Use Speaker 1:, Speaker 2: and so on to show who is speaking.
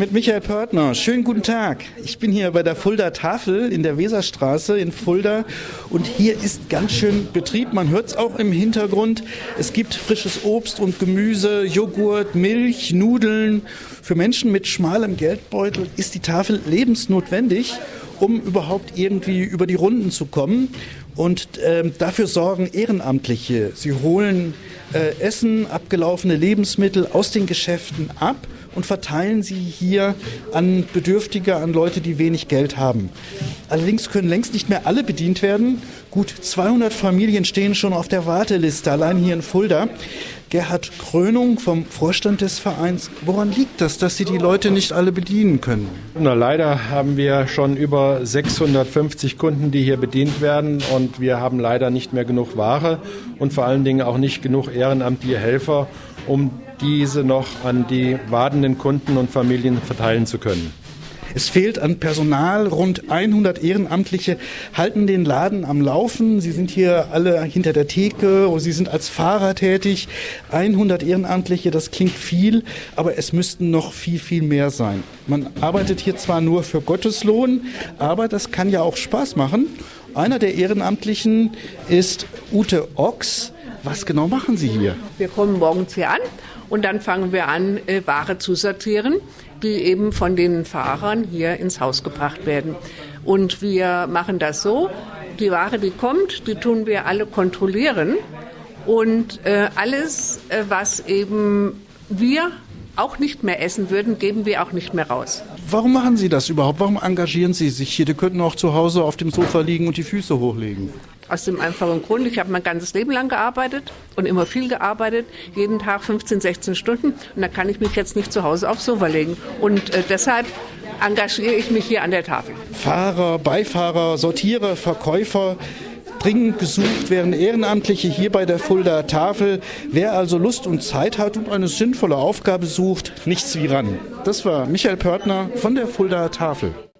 Speaker 1: Mit Michael Pörtner. Schönen guten Tag. Ich bin hier bei der Fulda Tafel in der Weserstraße in Fulda und hier ist ganz schön Betrieb. Man hört es auch im Hintergrund. Es gibt frisches Obst und Gemüse, Joghurt, Milch, Nudeln. Für Menschen mit schmalem Geldbeutel ist die Tafel lebensnotwendig um überhaupt irgendwie über die Runden zu kommen. Und ähm, dafür sorgen Ehrenamtliche. Sie holen äh, Essen, abgelaufene Lebensmittel aus den Geschäften ab und verteilen sie hier an Bedürftige, an Leute, die wenig Geld haben. Allerdings können längst nicht mehr alle bedient werden. Gut 200 Familien stehen schon auf der Warteliste, allein hier in Fulda. Gerhard Krönung vom Vorstand des Vereins. Woran liegt das, dass Sie die Leute nicht alle bedienen können?
Speaker 2: Na, leider haben wir schon über 650 Kunden, die hier bedient werden und wir haben leider nicht mehr genug Ware und vor allen Dingen auch nicht genug ehrenamtliche Helfer, um diese noch an die wartenden Kunden und Familien verteilen zu können.
Speaker 1: Es fehlt an Personal. Rund 100 Ehrenamtliche halten den Laden am Laufen. Sie sind hier alle hinter der Theke oder sie sind als Fahrer tätig. 100 Ehrenamtliche, das klingt viel, aber es müssten noch viel, viel mehr sein. Man arbeitet hier zwar nur für Gotteslohn, aber das kann ja auch Spaß machen. Einer der Ehrenamtlichen ist Ute Ochs. Was genau machen Sie hier?
Speaker 3: Wir kommen morgens hier an und dann fangen wir an, äh, Ware zu sortieren, die eben von den Fahrern hier ins Haus gebracht werden. Und wir machen das so, die Ware, die kommt, die tun wir alle kontrollieren. Und äh, alles, äh, was eben wir auch nicht mehr essen würden, geben wir auch nicht mehr raus.
Speaker 1: Warum machen Sie das überhaupt? Warum engagieren Sie sich hier? Die könnten auch zu Hause auf dem Sofa liegen und die Füße hochlegen.
Speaker 3: Aus dem einfachen Grund, ich habe mein ganzes Leben lang gearbeitet und immer viel gearbeitet, jeden Tag 15, 16 Stunden. Und da kann ich mich jetzt nicht zu Hause aufs Sofa legen. Und äh, deshalb engagiere ich mich hier an der Tafel.
Speaker 1: Fahrer, Beifahrer, Sortierer, Verkäufer, dringend gesucht werden Ehrenamtliche hier bei der Fulda Tafel. Wer also Lust und Zeit hat und eine sinnvolle Aufgabe sucht, nichts wie ran. Das war Michael Pörtner von der Fulda Tafel.